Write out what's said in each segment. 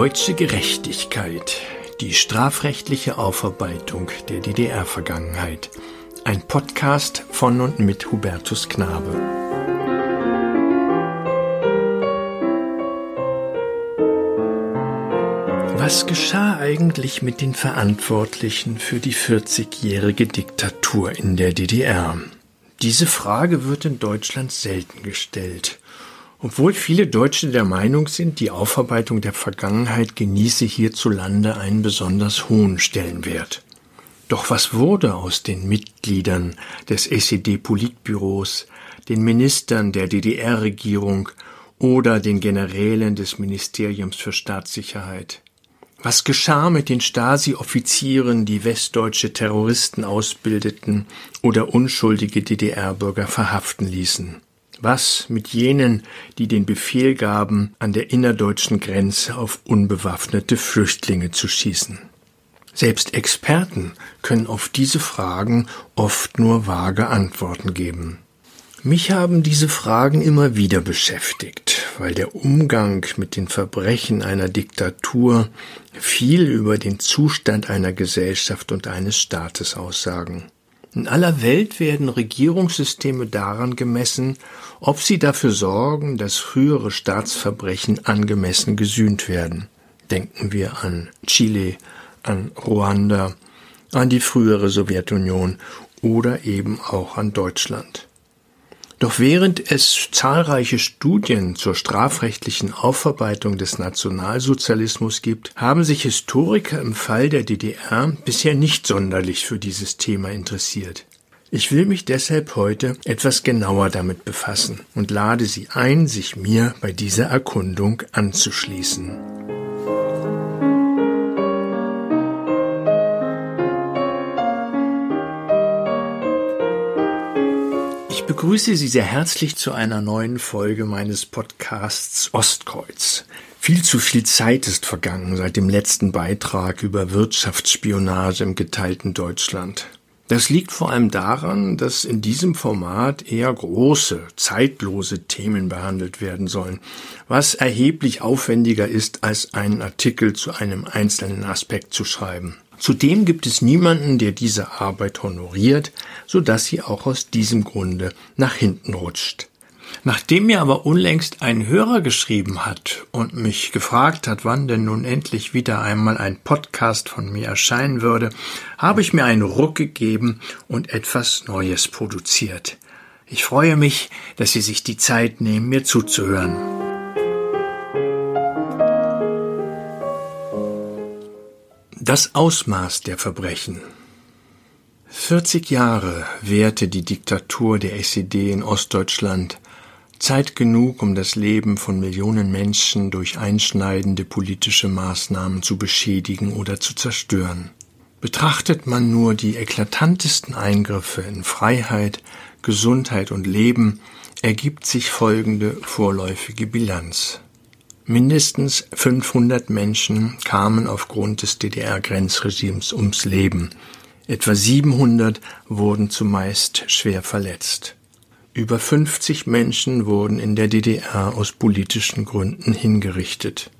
Deutsche Gerechtigkeit. Die strafrechtliche Aufarbeitung der DDR-Vergangenheit. Ein Podcast von und mit Hubertus Knabe. Was geschah eigentlich mit den Verantwortlichen für die 40-jährige Diktatur in der DDR? Diese Frage wird in Deutschland selten gestellt. Obwohl viele Deutsche der Meinung sind, die Aufarbeitung der Vergangenheit genieße hierzulande einen besonders hohen Stellenwert. Doch was wurde aus den Mitgliedern des SED-Politbüros, den Ministern der DDR-Regierung oder den Generälen des Ministeriums für Staatssicherheit? Was geschah mit den Stasi-Offizieren, die westdeutsche Terroristen ausbildeten oder unschuldige DDR-Bürger verhaften ließen? Was mit jenen, die den Befehl gaben, an der innerdeutschen Grenze auf unbewaffnete Flüchtlinge zu schießen? Selbst Experten können auf diese Fragen oft nur vage Antworten geben. Mich haben diese Fragen immer wieder beschäftigt, weil der Umgang mit den Verbrechen einer Diktatur viel über den Zustand einer Gesellschaft und eines Staates aussagen. In aller Welt werden Regierungssysteme daran gemessen, ob sie dafür sorgen, dass frühere Staatsverbrechen angemessen gesühnt werden. Denken wir an Chile, an Ruanda, an die frühere Sowjetunion oder eben auch an Deutschland. Doch während es zahlreiche Studien zur strafrechtlichen Aufarbeitung des Nationalsozialismus gibt, haben sich Historiker im Fall der DDR bisher nicht sonderlich für dieses Thema interessiert. Ich will mich deshalb heute etwas genauer damit befassen und lade Sie ein, sich mir bei dieser Erkundung anzuschließen. Begrüße Sie sehr herzlich zu einer neuen Folge meines Podcasts Ostkreuz. Viel zu viel Zeit ist vergangen seit dem letzten Beitrag über Wirtschaftsspionage im geteilten Deutschland. Das liegt vor allem daran, dass in diesem Format eher große, zeitlose Themen behandelt werden sollen, was erheblich aufwendiger ist, als einen Artikel zu einem einzelnen Aspekt zu schreiben. Zudem gibt es niemanden, der diese Arbeit honoriert, so dass sie auch aus diesem Grunde nach hinten rutscht. Nachdem mir aber unlängst ein Hörer geschrieben hat und mich gefragt hat, wann denn nun endlich wieder einmal ein Podcast von mir erscheinen würde, habe ich mir einen Ruck gegeben und etwas Neues produziert. Ich freue mich, dass Sie sich die Zeit nehmen, mir zuzuhören. Das Ausmaß der Verbrechen 40 Jahre währte die Diktatur der SED in Ostdeutschland, Zeit genug, um das Leben von Millionen Menschen durch einschneidende politische Maßnahmen zu beschädigen oder zu zerstören. Betrachtet man nur die eklatantesten Eingriffe in Freiheit, Gesundheit und Leben, ergibt sich folgende vorläufige Bilanz. Mindestens 500 Menschen kamen aufgrund des DDR-Grenzregimes ums Leben. Etwa 700 wurden zumeist schwer verletzt. Über 50 Menschen wurden in der DDR aus politischen Gründen hingerichtet.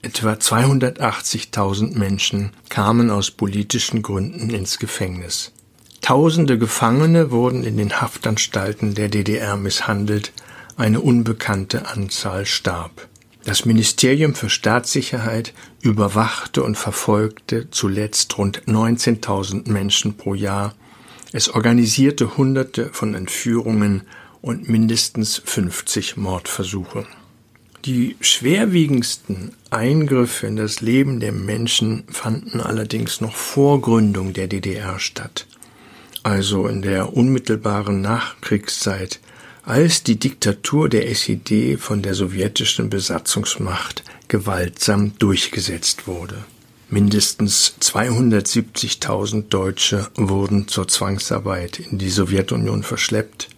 Etwa 280.000 Menschen kamen aus politischen Gründen ins Gefängnis. Tausende Gefangene wurden in den Haftanstalten der DDR misshandelt, eine unbekannte Anzahl starb. Das Ministerium für Staatssicherheit überwachte und verfolgte zuletzt rund 19.000 Menschen pro Jahr. Es organisierte Hunderte von Entführungen und mindestens 50 Mordversuche. Die schwerwiegendsten Eingriffe in das Leben der Menschen fanden allerdings noch vor Gründung der DDR statt, also in der unmittelbaren Nachkriegszeit als die Diktatur der SED von der sowjetischen Besatzungsmacht gewaltsam durchgesetzt wurde. Mindestens 270.000 Deutsche wurden zur Zwangsarbeit in die Sowjetunion verschleppt,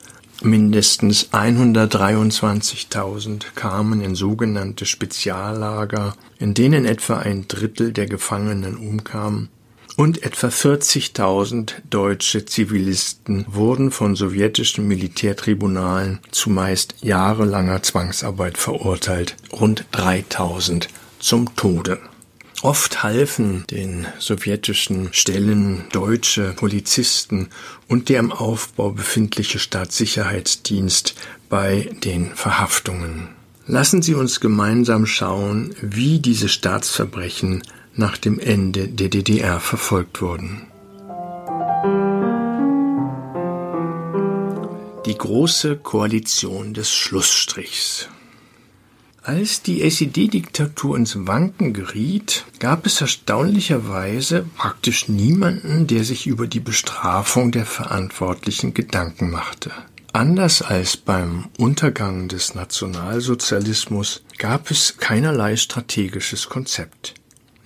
mindestens 123.000 kamen in sogenannte Speziallager, in denen etwa ein Drittel der Gefangenen umkamen, und etwa 40.000 deutsche Zivilisten wurden von sowjetischen Militärtribunalen zu meist jahrelanger Zwangsarbeit verurteilt, rund 3.000 zum Tode. Oft halfen den sowjetischen Stellen deutsche Polizisten und der im Aufbau befindliche Staatssicherheitsdienst bei den Verhaftungen. Lassen Sie uns gemeinsam schauen, wie diese Staatsverbrechen nach dem Ende der DDR verfolgt wurden. Die große Koalition des Schlussstrichs. Als die SED-Diktatur ins Wanken geriet, gab es erstaunlicherweise praktisch niemanden, der sich über die Bestrafung der Verantwortlichen Gedanken machte. Anders als beim Untergang des Nationalsozialismus gab es keinerlei strategisches Konzept.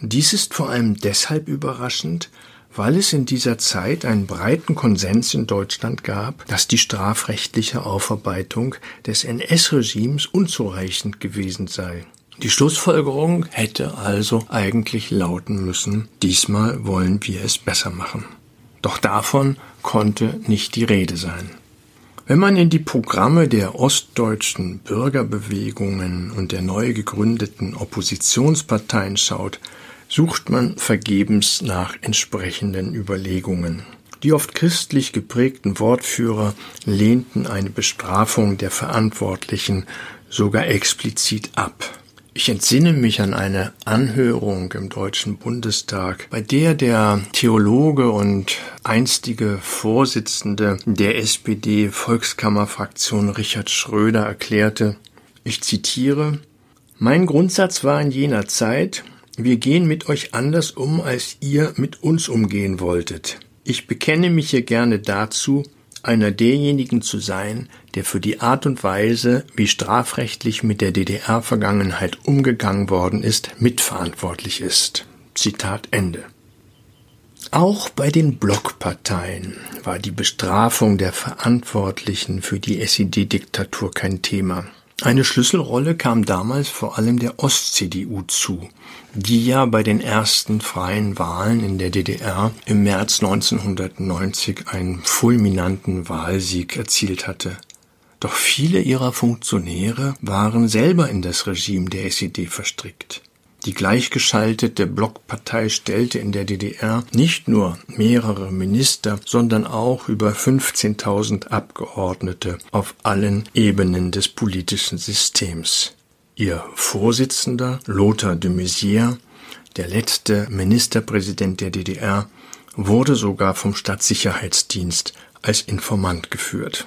Dies ist vor allem deshalb überraschend, weil es in dieser Zeit einen breiten Konsens in Deutschland gab, dass die strafrechtliche Aufarbeitung des NS-Regimes unzureichend gewesen sei. Die Schlussfolgerung hätte also eigentlich lauten müssen, diesmal wollen wir es besser machen. Doch davon konnte nicht die Rede sein. Wenn man in die Programme der ostdeutschen Bürgerbewegungen und der neu gegründeten Oppositionsparteien schaut, sucht man vergebens nach entsprechenden Überlegungen. Die oft christlich geprägten Wortführer lehnten eine Bestrafung der Verantwortlichen sogar explizit ab. Ich entsinne mich an eine Anhörung im Deutschen Bundestag, bei der der Theologe und einstige Vorsitzende der SPD-Volkskammerfraktion Richard Schröder erklärte, ich zitiere, Mein Grundsatz war in jener Zeit, wir gehen mit euch anders um, als ihr mit uns umgehen wolltet. Ich bekenne mich hier gerne dazu, einer derjenigen zu sein, der für die Art und Weise, wie strafrechtlich mit der DDR-Vergangenheit umgegangen worden ist, mitverantwortlich ist. Zitat Ende. Auch bei den Blockparteien war die Bestrafung der Verantwortlichen für die SED-Diktatur kein Thema. Eine Schlüsselrolle kam damals vor allem der Ost-CDU zu, die ja bei den ersten freien Wahlen in der DDR im März 1990 einen fulminanten Wahlsieg erzielt hatte. Doch viele ihrer Funktionäre waren selber in das Regime der SED verstrickt. Die gleichgeschaltete Blockpartei stellte in der DDR nicht nur mehrere Minister, sondern auch über 15.000 Abgeordnete auf allen Ebenen des politischen Systems. Ihr Vorsitzender Lothar de Maizière, der letzte Ministerpräsident der DDR, wurde sogar vom Stadtsicherheitsdienst als Informant geführt.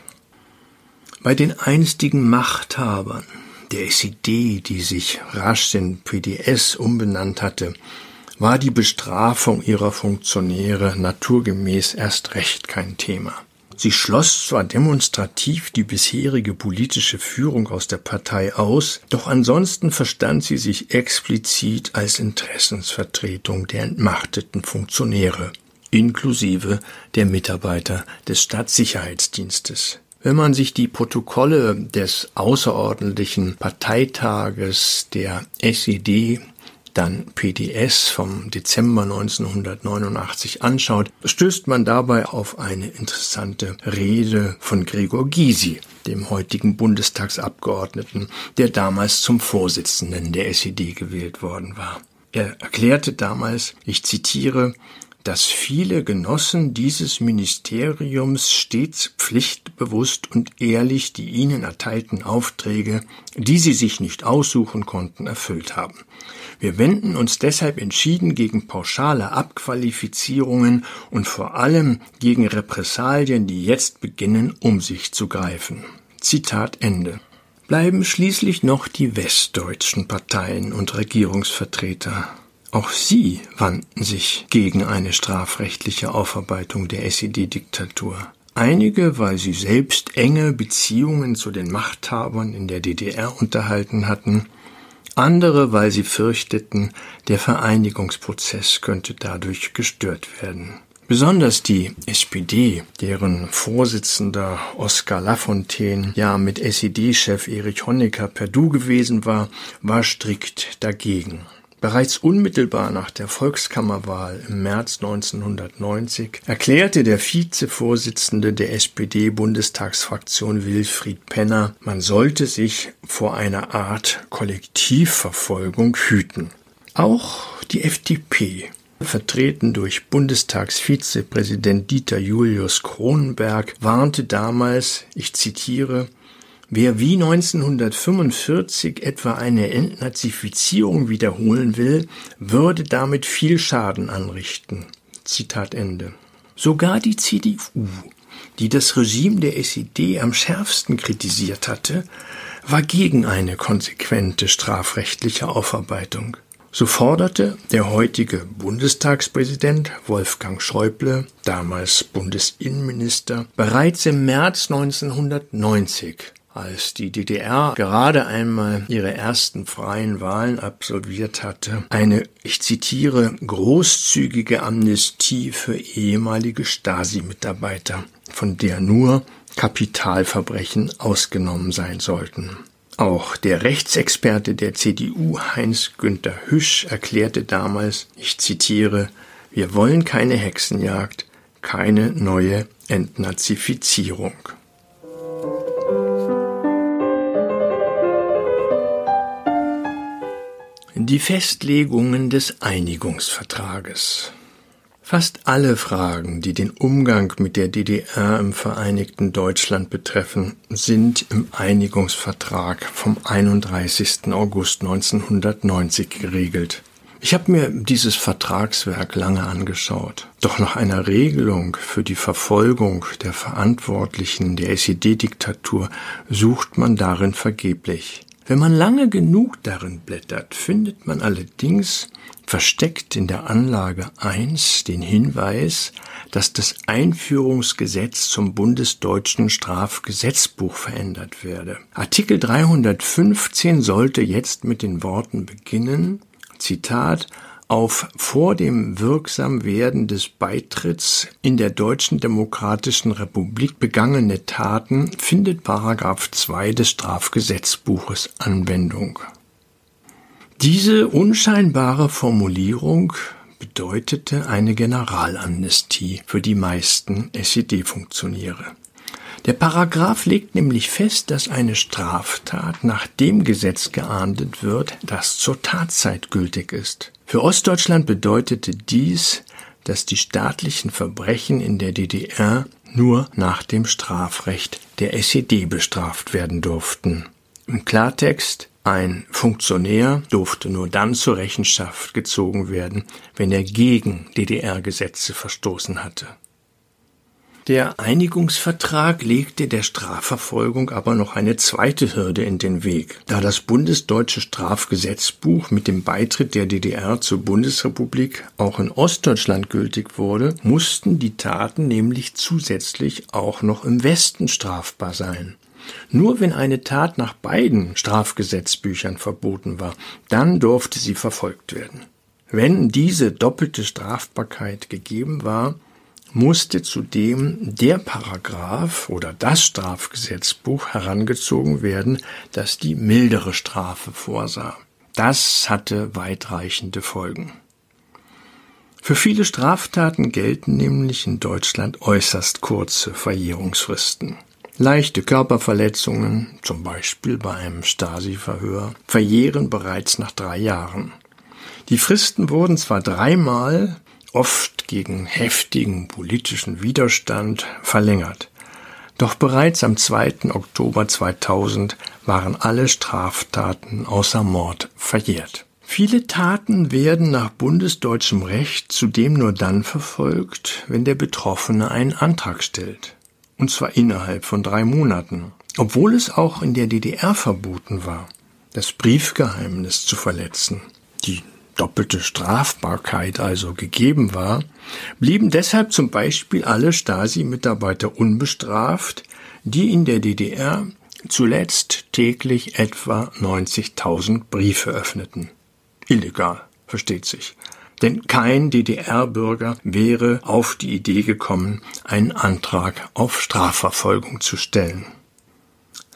Bei den einstigen Machthabern der SED, die sich rasch in PDS umbenannt hatte, war die Bestrafung ihrer Funktionäre naturgemäß erst recht kein Thema. Sie schloss zwar demonstrativ die bisherige politische Führung aus der Partei aus, doch ansonsten verstand sie sich explizit als Interessensvertretung der entmachteten Funktionäre, inklusive der Mitarbeiter des Staatssicherheitsdienstes. Wenn man sich die Protokolle des außerordentlichen Parteitages der SED dann PDS vom Dezember 1989 anschaut, stößt man dabei auf eine interessante Rede von Gregor Gysi, dem heutigen Bundestagsabgeordneten, der damals zum Vorsitzenden der SED gewählt worden war. Er erklärte damals, ich zitiere, dass viele Genossen dieses Ministeriums stets pflichtbewusst und ehrlich die ihnen erteilten Aufträge, die sie sich nicht aussuchen konnten, erfüllt haben. Wir wenden uns deshalb entschieden gegen pauschale Abqualifizierungen und vor allem gegen Repressalien, die jetzt beginnen, um sich zu greifen. Zitat Ende. Bleiben schließlich noch die westdeutschen Parteien und Regierungsvertreter. Auch sie wandten sich gegen eine strafrechtliche Aufarbeitung der SED-Diktatur. Einige, weil sie selbst enge Beziehungen zu den Machthabern in der DDR unterhalten hatten, andere, weil sie fürchteten, der Vereinigungsprozess könnte dadurch gestört werden. Besonders die SPD, deren Vorsitzender Oskar Lafontaine ja mit SED-Chef Erich Honecker per Du gewesen war, war strikt dagegen. Bereits unmittelbar nach der Volkskammerwahl im März 1990 erklärte der Vizevorsitzende der SPD-Bundestagsfraktion Wilfried Penner, man sollte sich vor einer Art Kollektivverfolgung hüten. Auch die FDP, vertreten durch Bundestagsvizepräsident Dieter Julius Kronenberg, warnte damals, ich zitiere, Wer wie 1945 etwa eine Entnazifizierung wiederholen will, würde damit viel Schaden anrichten. Zitat Ende. Sogar die CDU, die das Regime der SED am schärfsten kritisiert hatte, war gegen eine konsequente strafrechtliche Aufarbeitung. So forderte der heutige Bundestagspräsident Wolfgang Schäuble, damals Bundesinnenminister, bereits im März 1990 als die DDR gerade einmal ihre ersten freien Wahlen absolviert hatte, eine, ich zitiere, großzügige Amnestie für ehemalige Stasi-Mitarbeiter, von der nur Kapitalverbrechen ausgenommen sein sollten. Auch der Rechtsexperte der CDU Heinz Günther Hüsch erklärte damals, ich zitiere, wir wollen keine Hexenjagd, keine neue Entnazifizierung. Die Festlegungen des Einigungsvertrages. Fast alle Fragen, die den Umgang mit der DDR im Vereinigten Deutschland betreffen, sind im Einigungsvertrag vom 31. August 1990 geregelt. Ich habe mir dieses Vertragswerk lange angeschaut. Doch nach einer Regelung für die Verfolgung der Verantwortlichen der SED-Diktatur sucht man darin vergeblich. Wenn man lange genug darin blättert, findet man allerdings versteckt in der Anlage 1 den Hinweis, dass das Einführungsgesetz zum bundesdeutschen Strafgesetzbuch verändert werde. Artikel 315 sollte jetzt mit den Worten beginnen, Zitat, auf vor dem Wirksamwerden des Beitritts in der Deutschen Demokratischen Republik begangene Taten findet Paragraph 2 des Strafgesetzbuches Anwendung. Diese unscheinbare Formulierung bedeutete eine Generalamnestie für die meisten SED-Funktionäre. Der Paragraph legt nämlich fest, dass eine Straftat nach dem Gesetz geahndet wird, das zur Tatzeit gültig ist. Für Ostdeutschland bedeutete dies, dass die staatlichen Verbrechen in der DDR nur nach dem Strafrecht der SED bestraft werden durften. Im Klartext, ein Funktionär durfte nur dann zur Rechenschaft gezogen werden, wenn er gegen DDR-Gesetze verstoßen hatte. Der Einigungsvertrag legte der Strafverfolgung aber noch eine zweite Hürde in den Weg. Da das bundesdeutsche Strafgesetzbuch mit dem Beitritt der DDR zur Bundesrepublik auch in Ostdeutschland gültig wurde, mussten die Taten nämlich zusätzlich auch noch im Westen strafbar sein. Nur wenn eine Tat nach beiden Strafgesetzbüchern verboten war, dann durfte sie verfolgt werden. Wenn diese doppelte Strafbarkeit gegeben war, musste zudem der Paragraph oder das Strafgesetzbuch herangezogen werden, das die mildere Strafe vorsah. Das hatte weitreichende Folgen. Für viele Straftaten gelten nämlich in Deutschland äußerst kurze Verjährungsfristen. Leichte Körperverletzungen, zum Beispiel bei einem Stasi-Verhör, verjähren bereits nach drei Jahren. Die Fristen wurden zwar dreimal oft gegen heftigen politischen Widerstand verlängert. Doch bereits am 2. Oktober 2000 waren alle Straftaten außer Mord verjährt. Viele Taten werden nach bundesdeutschem Recht zudem nur dann verfolgt, wenn der Betroffene einen Antrag stellt. Und zwar innerhalb von drei Monaten. Obwohl es auch in der DDR verboten war, das Briefgeheimnis zu verletzen. Die doppelte Strafbarkeit also gegeben war, blieben deshalb zum Beispiel alle Stasi-Mitarbeiter unbestraft, die in der DDR zuletzt täglich etwa 90.000 Briefe öffneten. Illegal, versteht sich. Denn kein DDR-Bürger wäre auf die Idee gekommen, einen Antrag auf Strafverfolgung zu stellen.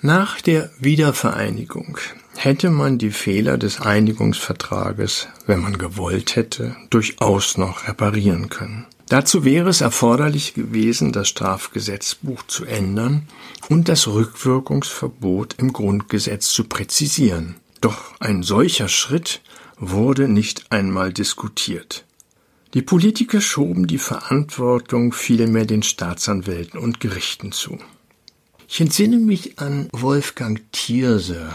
Nach der Wiedervereinigung hätte man die Fehler des Einigungsvertrages, wenn man gewollt hätte, durchaus noch reparieren können. Dazu wäre es erforderlich gewesen, das Strafgesetzbuch zu ändern und das Rückwirkungsverbot im Grundgesetz zu präzisieren. Doch ein solcher Schritt wurde nicht einmal diskutiert. Die Politiker schoben die Verantwortung vielmehr den Staatsanwälten und Gerichten zu. Ich entsinne mich an Wolfgang Thierse,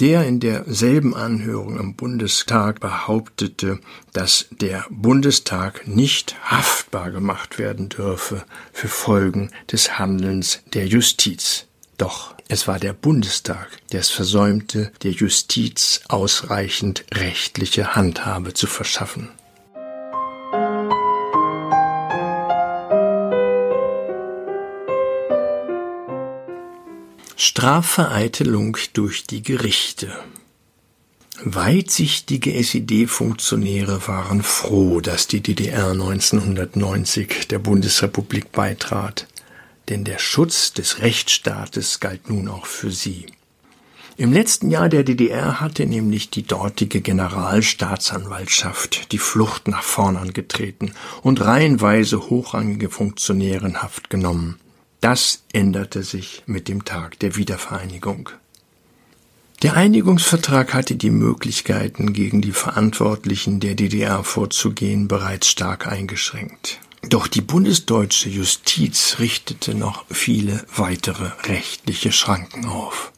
der in derselben Anhörung im Bundestag behauptete, dass der Bundestag nicht haftbar gemacht werden dürfe für Folgen des Handelns der Justiz. Doch es war der Bundestag, der es versäumte, der Justiz ausreichend rechtliche Handhabe zu verschaffen. Strafvereitelung durch die Gerichte. Weitsichtige SED-Funktionäre waren froh, dass die DDR 1990 der Bundesrepublik beitrat, denn der Schutz des Rechtsstaates galt nun auch für sie. Im letzten Jahr der DDR hatte nämlich die dortige Generalstaatsanwaltschaft die Flucht nach vorn angetreten und reihenweise hochrangige Funktionäre in Haft genommen. Das änderte sich mit dem Tag der Wiedervereinigung. Der Einigungsvertrag hatte die Möglichkeiten, gegen die Verantwortlichen der DDR vorzugehen, bereits stark eingeschränkt. Doch die bundesdeutsche Justiz richtete noch viele weitere rechtliche Schranken auf.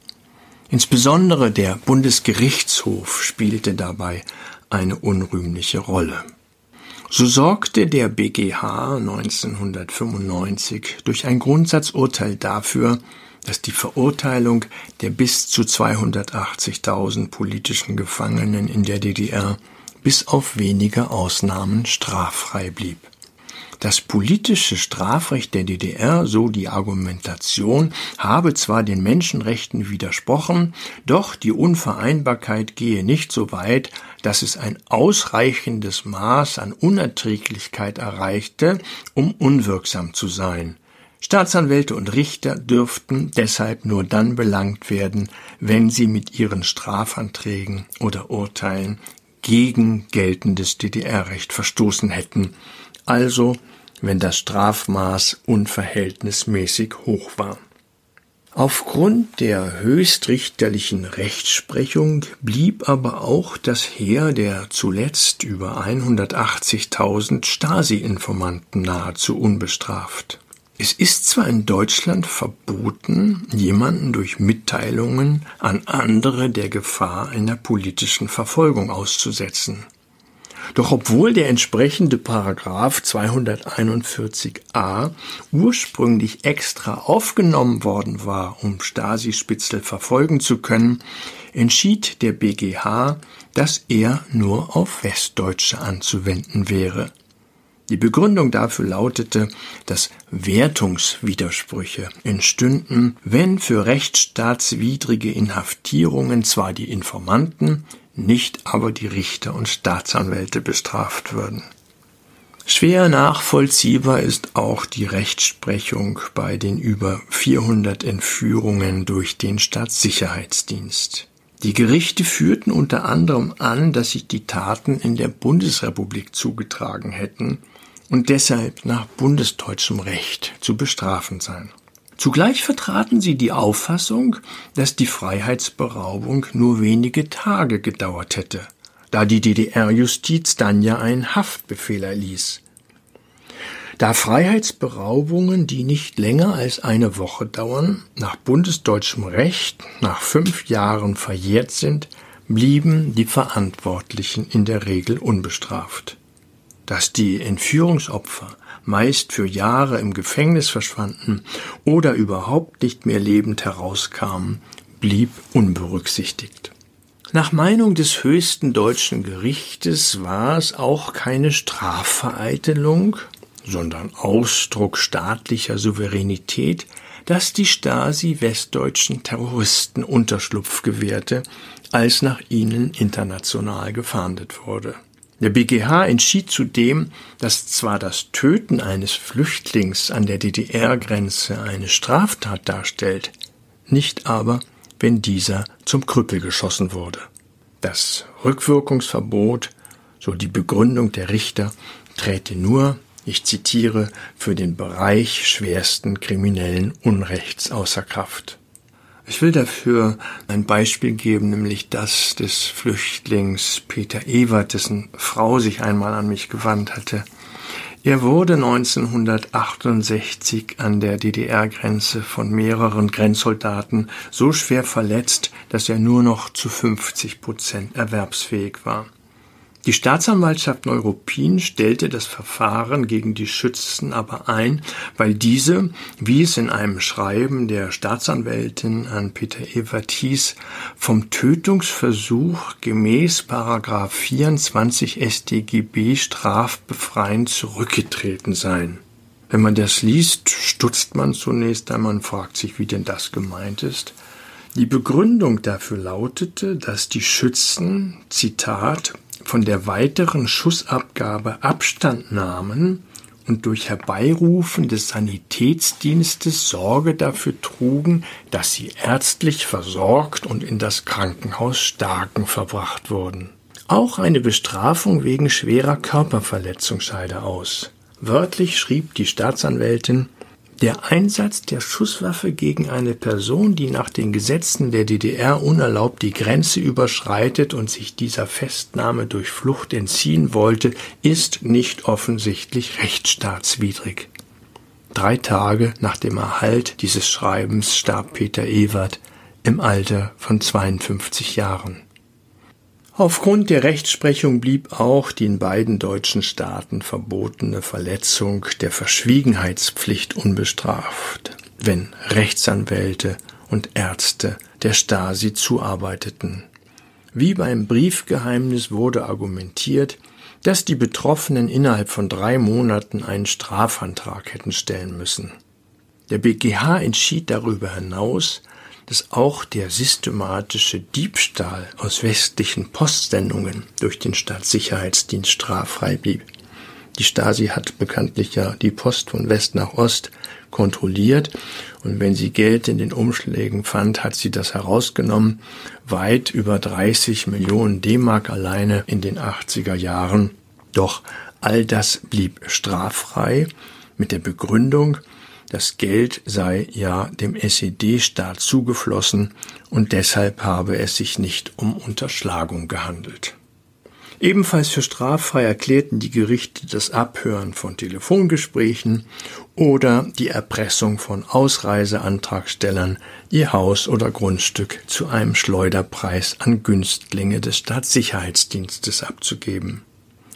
Insbesondere der Bundesgerichtshof spielte dabei eine unrühmliche Rolle. So sorgte der BGH 1995 durch ein Grundsatzurteil dafür, dass die Verurteilung der bis zu 280.000 politischen Gefangenen in der DDR bis auf wenige Ausnahmen straffrei blieb. Das politische Strafrecht der DDR, so die Argumentation, habe zwar den Menschenrechten widersprochen, doch die Unvereinbarkeit gehe nicht so weit, dass es ein ausreichendes Maß an Unerträglichkeit erreichte, um unwirksam zu sein. Staatsanwälte und Richter dürften deshalb nur dann belangt werden, wenn sie mit ihren Strafanträgen oder Urteilen gegen geltendes DDR-Recht verstoßen hätten, also wenn das Strafmaß unverhältnismäßig hoch war. Aufgrund der höchstrichterlichen Rechtsprechung blieb aber auch das Heer der zuletzt über 180.000 Stasi-Informanten nahezu unbestraft. Es ist zwar in Deutschland verboten, jemanden durch Mitteilungen an andere der Gefahr einer politischen Verfolgung auszusetzen. Doch obwohl der entsprechende Paragraph 241a ursprünglich extra aufgenommen worden war, um Stasi-Spitzel verfolgen zu können, entschied der BGH, dass er nur auf Westdeutsche anzuwenden wäre. Die Begründung dafür lautete, dass Wertungswidersprüche entstünden, wenn für rechtsstaatswidrige Inhaftierungen zwar die Informanten, nicht aber die Richter und Staatsanwälte bestraft würden. Schwer nachvollziehbar ist auch die Rechtsprechung bei den über 400 Entführungen durch den Staatssicherheitsdienst. Die Gerichte führten unter anderem an, dass sich die Taten in der Bundesrepublik zugetragen hätten und deshalb nach bundesdeutschem Recht zu bestrafen seien. Zugleich vertraten sie die Auffassung, dass die Freiheitsberaubung nur wenige Tage gedauert hätte, da die DDR-Justiz dann ja einen Haftbefehl erließ. Da Freiheitsberaubungen, die nicht länger als eine Woche dauern, nach bundesdeutschem Recht nach fünf Jahren verjährt sind, blieben die Verantwortlichen in der Regel unbestraft. Dass die Entführungsopfer meist für Jahre im Gefängnis verschwanden oder überhaupt nicht mehr lebend herauskamen, blieb unberücksichtigt. Nach Meinung des höchsten deutschen Gerichtes war es auch keine Strafvereitelung, sondern Ausdruck staatlicher Souveränität, dass die Stasi westdeutschen Terroristen Unterschlupf gewährte, als nach ihnen international gefahndet wurde. Der BGH entschied zudem, dass zwar das Töten eines Flüchtlings an der DDR-Grenze eine Straftat darstellt, nicht aber, wenn dieser zum Krüppel geschossen wurde. Das Rückwirkungsverbot, so die Begründung der Richter, träte nur, ich zitiere, für den Bereich schwersten kriminellen Unrechts außer Kraft. Ich will dafür ein Beispiel geben, nämlich das des Flüchtlings Peter Ewert, dessen Frau sich einmal an mich gewandt hatte. Er wurde 1968 an der DDR-Grenze von mehreren Grenzsoldaten so schwer verletzt, dass er nur noch zu 50 Prozent erwerbsfähig war. Die Staatsanwaltschaft Neuruppin stellte das Verfahren gegen die Schützen aber ein, weil diese, wie es in einem Schreiben der Staatsanwältin an Peter Evert hieß, vom Tötungsversuch gemäß Paragraph 24 StGB strafbefreiend zurückgetreten seien. Wenn man das liest, stutzt man zunächst einmal und fragt sich, wie denn das gemeint ist. Die Begründung dafür lautete, dass die Schützen, Zitat, von der weiteren Schussabgabe Abstand nahmen und durch Herbeirufen des Sanitätsdienstes Sorge dafür trugen, dass sie ärztlich versorgt und in das Krankenhaus Starken verbracht wurden. Auch eine Bestrafung wegen schwerer Körperverletzung scheide aus. Wörtlich schrieb die Staatsanwältin der Einsatz der Schusswaffe gegen eine Person, die nach den Gesetzen der DDR unerlaubt die Grenze überschreitet und sich dieser Festnahme durch Flucht entziehen wollte, ist nicht offensichtlich rechtsstaatswidrig. Drei Tage nach dem Erhalt dieses Schreibens starb Peter Ewert im Alter von 52 Jahren. Aufgrund der Rechtsprechung blieb auch die in beiden deutschen Staaten verbotene Verletzung der Verschwiegenheitspflicht unbestraft, wenn Rechtsanwälte und Ärzte der Stasi zuarbeiteten. Wie beim Briefgeheimnis wurde argumentiert, dass die Betroffenen innerhalb von drei Monaten einen Strafantrag hätten stellen müssen. Der BGH entschied darüber hinaus, dass auch der systematische Diebstahl aus westlichen Postsendungen durch den Staatssicherheitsdienst straffrei blieb. Die Stasi hat bekanntlich ja die Post von West nach Ost kontrolliert und wenn sie Geld in den Umschlägen fand, hat sie das herausgenommen. Weit über 30 Millionen D-Mark alleine in den 80er Jahren. Doch all das blieb straffrei mit der Begründung, das Geld sei ja dem SED-Staat zugeflossen und deshalb habe es sich nicht um Unterschlagung gehandelt. Ebenfalls für straffrei erklärten die Gerichte das Abhören von Telefongesprächen oder die Erpressung von Ausreiseantragstellern, ihr Haus oder Grundstück zu einem Schleuderpreis an Günstlinge des Staatssicherheitsdienstes abzugeben.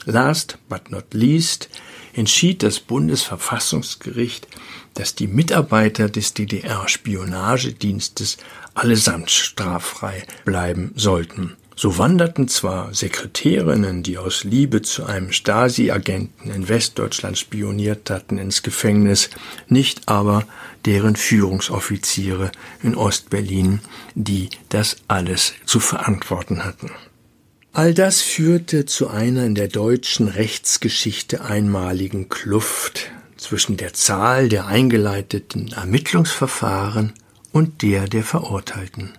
Last but not least entschied das Bundesverfassungsgericht, dass die Mitarbeiter des DDR-Spionagedienstes allesamt straffrei bleiben sollten. So wanderten zwar Sekretärinnen, die aus Liebe zu einem Stasi-Agenten in Westdeutschland spioniert hatten, ins Gefängnis, nicht aber deren Führungsoffiziere in Ostberlin, die das alles zu verantworten hatten. All das führte zu einer in der deutschen Rechtsgeschichte einmaligen Kluft zwischen der Zahl der eingeleiteten Ermittlungsverfahren und der der Verurteilten.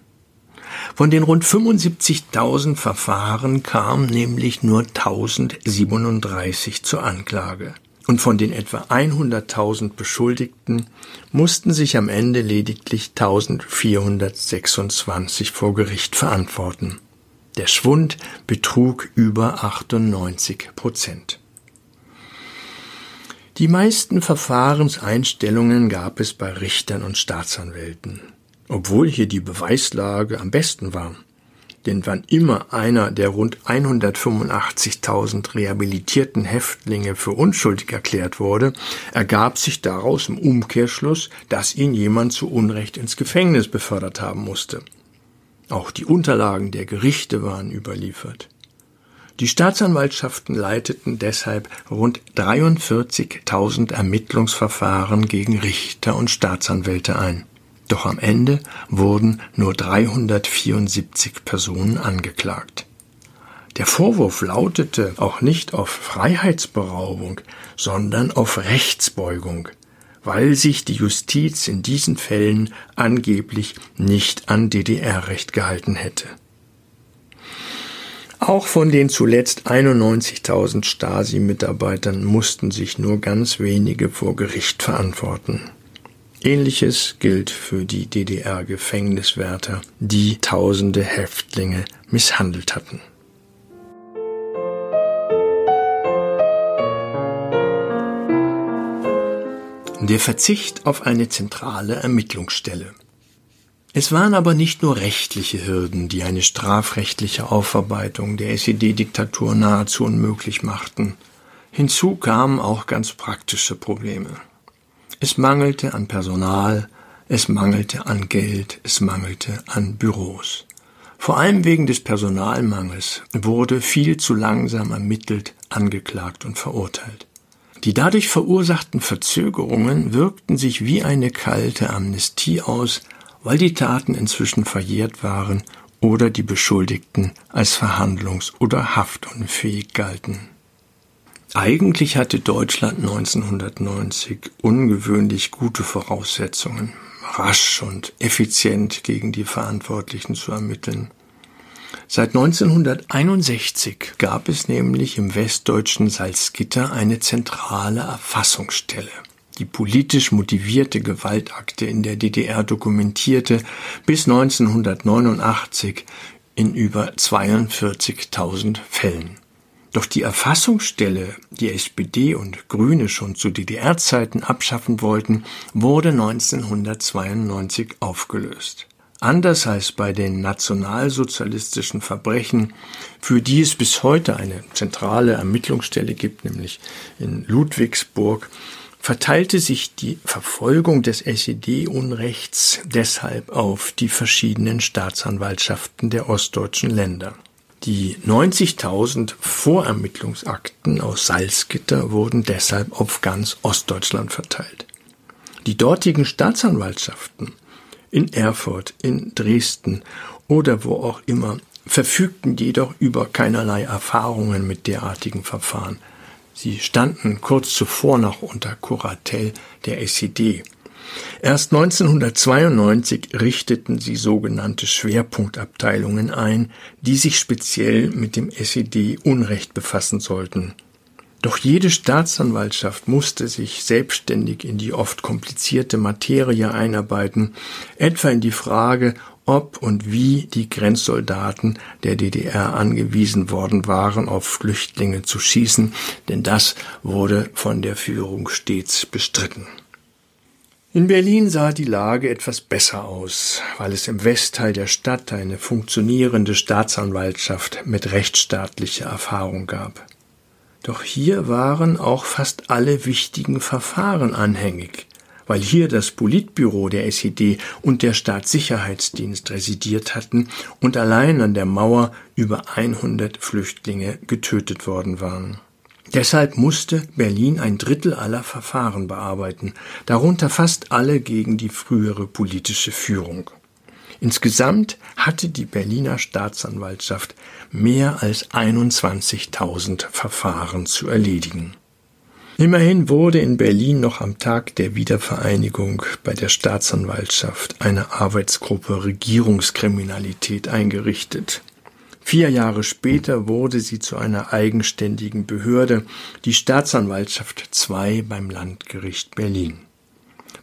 Von den rund 75.000 Verfahren kamen nämlich nur 1037 zur Anklage. Und von den etwa 100.000 Beschuldigten mussten sich am Ende lediglich 1426 vor Gericht verantworten. Der Schwund betrug über 98 Prozent. Die meisten Verfahrenseinstellungen gab es bei Richtern und Staatsanwälten, obwohl hier die Beweislage am besten war. Denn wann immer einer der rund 185.000 rehabilitierten Häftlinge für unschuldig erklärt wurde, ergab sich daraus im Umkehrschluss, dass ihn jemand zu Unrecht ins Gefängnis befördert haben musste. Auch die Unterlagen der Gerichte waren überliefert. Die Staatsanwaltschaften leiteten deshalb rund 43.000 Ermittlungsverfahren gegen Richter und Staatsanwälte ein. Doch am Ende wurden nur 374 Personen angeklagt. Der Vorwurf lautete auch nicht auf Freiheitsberaubung, sondern auf Rechtsbeugung weil sich die Justiz in diesen Fällen angeblich nicht an DDR-Recht gehalten hätte. Auch von den zuletzt 91.000 Stasi-Mitarbeitern mussten sich nur ganz wenige vor Gericht verantworten. Ähnliches gilt für die DDR-Gefängniswärter, die tausende Häftlinge misshandelt hatten. Der Verzicht auf eine zentrale Ermittlungsstelle. Es waren aber nicht nur rechtliche Hürden, die eine strafrechtliche Aufarbeitung der SED-Diktatur nahezu unmöglich machten. Hinzu kamen auch ganz praktische Probleme. Es mangelte an Personal, es mangelte an Geld, es mangelte an Büros. Vor allem wegen des Personalmangels wurde viel zu langsam ermittelt, angeklagt und verurteilt. Die dadurch verursachten Verzögerungen wirkten sich wie eine kalte Amnestie aus, weil die Taten inzwischen verjährt waren oder die Beschuldigten als verhandlungs- oder haftunfähig galten. Eigentlich hatte Deutschland 1990 ungewöhnlich gute Voraussetzungen, rasch und effizient gegen die Verantwortlichen zu ermitteln. Seit 1961 gab es nämlich im westdeutschen Salzgitter eine zentrale Erfassungsstelle die politisch motivierte Gewaltakte in der DDR dokumentierte, bis 1989 in über 42.000 Fällen. Doch die Erfassungsstelle, die SPD und Grüne schon zu DDR-Zeiten abschaffen wollten, wurde 1992 aufgelöst. Anders als bei den nationalsozialistischen Verbrechen, für die es bis heute eine zentrale Ermittlungsstelle gibt, nämlich in Ludwigsburg, verteilte sich die Verfolgung des SED-Unrechts deshalb auf die verschiedenen Staatsanwaltschaften der ostdeutschen Länder. Die 90.000 Vorermittlungsakten aus Salzgitter wurden deshalb auf ganz Ostdeutschland verteilt. Die dortigen Staatsanwaltschaften in Erfurt, in Dresden oder wo auch immer verfügten jedoch über keinerlei Erfahrungen mit derartigen Verfahren. Sie standen kurz zuvor noch unter Kuratel der SED. Erst 1992 richteten sie sogenannte Schwerpunktabteilungen ein, die sich speziell mit dem SED-Unrecht befassen sollten. Doch jede Staatsanwaltschaft musste sich selbstständig in die oft komplizierte Materie einarbeiten, etwa in die Frage, ob und wie die Grenzsoldaten der DDR angewiesen worden waren, auf Flüchtlinge zu schießen, denn das wurde von der Führung stets bestritten. In Berlin sah die Lage etwas besser aus, weil es im Westteil der Stadt eine funktionierende Staatsanwaltschaft mit rechtsstaatlicher Erfahrung gab. Doch hier waren auch fast alle wichtigen Verfahren anhängig, weil hier das Politbüro der SED und der Staatssicherheitsdienst residiert hatten und allein an der Mauer über 100 Flüchtlinge getötet worden waren. Deshalb musste Berlin ein Drittel aller Verfahren bearbeiten, darunter fast alle gegen die frühere politische Führung. Insgesamt hatte die Berliner Staatsanwaltschaft mehr als 21.000 Verfahren zu erledigen. Immerhin wurde in Berlin noch am Tag der Wiedervereinigung bei der Staatsanwaltschaft eine Arbeitsgruppe Regierungskriminalität eingerichtet. Vier Jahre später wurde sie zu einer eigenständigen Behörde, die Staatsanwaltschaft II beim Landgericht Berlin.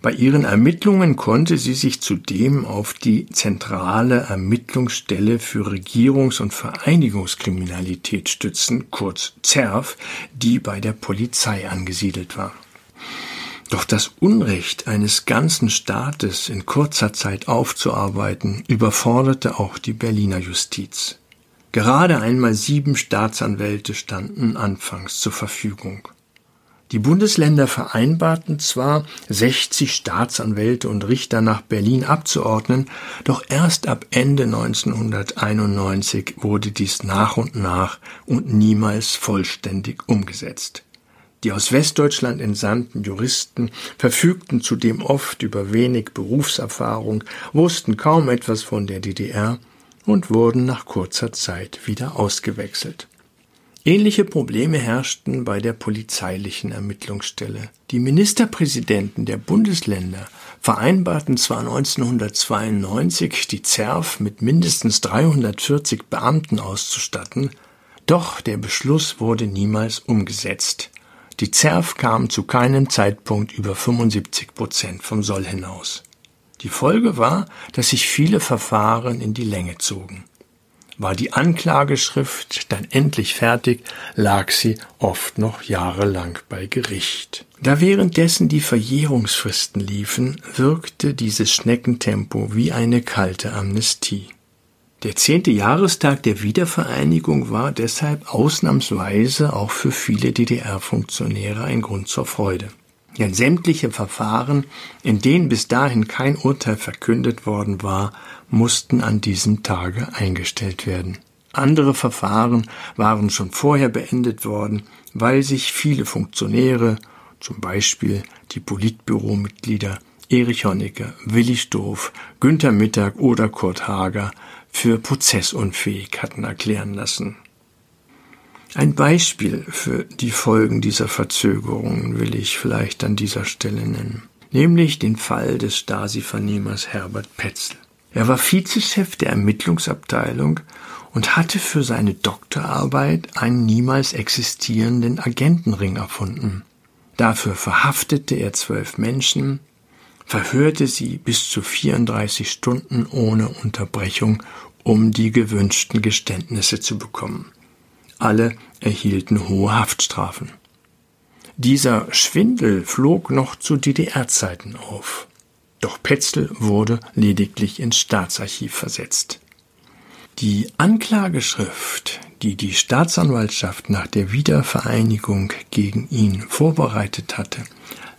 Bei ihren Ermittlungen konnte sie sich zudem auf die zentrale Ermittlungsstelle für Regierungs- und Vereinigungskriminalität stützen, kurz ZERF, die bei der Polizei angesiedelt war. Doch das Unrecht eines ganzen Staates in kurzer Zeit aufzuarbeiten, überforderte auch die Berliner Justiz. Gerade einmal sieben Staatsanwälte standen anfangs zur Verfügung. Die Bundesländer vereinbarten zwar, 60 Staatsanwälte und Richter nach Berlin abzuordnen, doch erst ab Ende 1991 wurde dies nach und nach und niemals vollständig umgesetzt. Die aus Westdeutschland entsandten Juristen verfügten zudem oft über wenig Berufserfahrung, wussten kaum etwas von der DDR und wurden nach kurzer Zeit wieder ausgewechselt. Ähnliche Probleme herrschten bei der polizeilichen Ermittlungsstelle. Die Ministerpräsidenten der Bundesländer vereinbarten zwar 1992, die ZERF mit mindestens 340 Beamten auszustatten, doch der Beschluss wurde niemals umgesetzt. Die ZERF kam zu keinem Zeitpunkt über 75 Prozent vom Soll hinaus. Die Folge war, dass sich viele Verfahren in die Länge zogen. War die Anklageschrift dann endlich fertig, lag sie oft noch jahrelang bei Gericht. Da währenddessen die Verjährungsfristen liefen, wirkte dieses Schneckentempo wie eine kalte Amnestie. Der zehnte Jahrestag der Wiedervereinigung war deshalb ausnahmsweise auch für viele DDR-Funktionäre ein Grund zur Freude. Denn sämtliche Verfahren, in denen bis dahin kein Urteil verkündet worden war, mussten an diesem Tage eingestellt werden. Andere Verfahren waren schon vorher beendet worden, weil sich viele Funktionäre, zum Beispiel die Politbüromitglieder Erich Honecker, Willi Stoff, Günther Mittag oder Kurt Hager für prozessunfähig hatten erklären lassen. Ein Beispiel für die Folgen dieser Verzögerungen will ich vielleicht an dieser Stelle nennen, nämlich den Fall des Stasi-Vernehmers Herbert Petzel. Er war Vizechef der Ermittlungsabteilung und hatte für seine Doktorarbeit einen niemals existierenden Agentenring erfunden. Dafür verhaftete er zwölf Menschen, verhörte sie bis zu 34 Stunden ohne Unterbrechung, um die gewünschten Geständnisse zu bekommen. Alle erhielten hohe Haftstrafen. Dieser Schwindel flog noch zu DDR-Zeiten auf. Doch Petzel wurde lediglich ins Staatsarchiv versetzt. Die Anklageschrift, die die Staatsanwaltschaft nach der Wiedervereinigung gegen ihn vorbereitet hatte,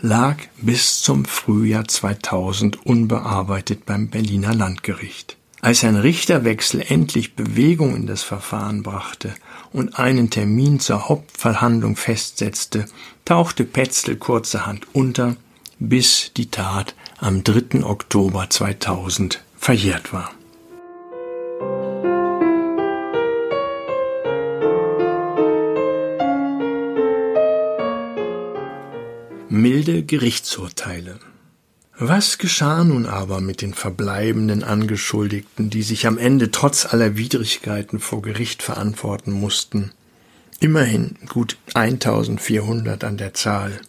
lag bis zum Frühjahr 2000 unbearbeitet beim Berliner Landgericht. Als ein Richterwechsel endlich Bewegung in das Verfahren brachte und einen Termin zur Hauptverhandlung festsetzte, tauchte Petzel kurzerhand unter, bis die Tat am 3. Oktober 2000 verjährt war. Milde Gerichtsurteile was geschah nun aber mit den verbleibenden Angeschuldigten, die sich am Ende trotz aller Widrigkeiten vor Gericht verantworten mussten? Immerhin gut 1400 an der Zahl.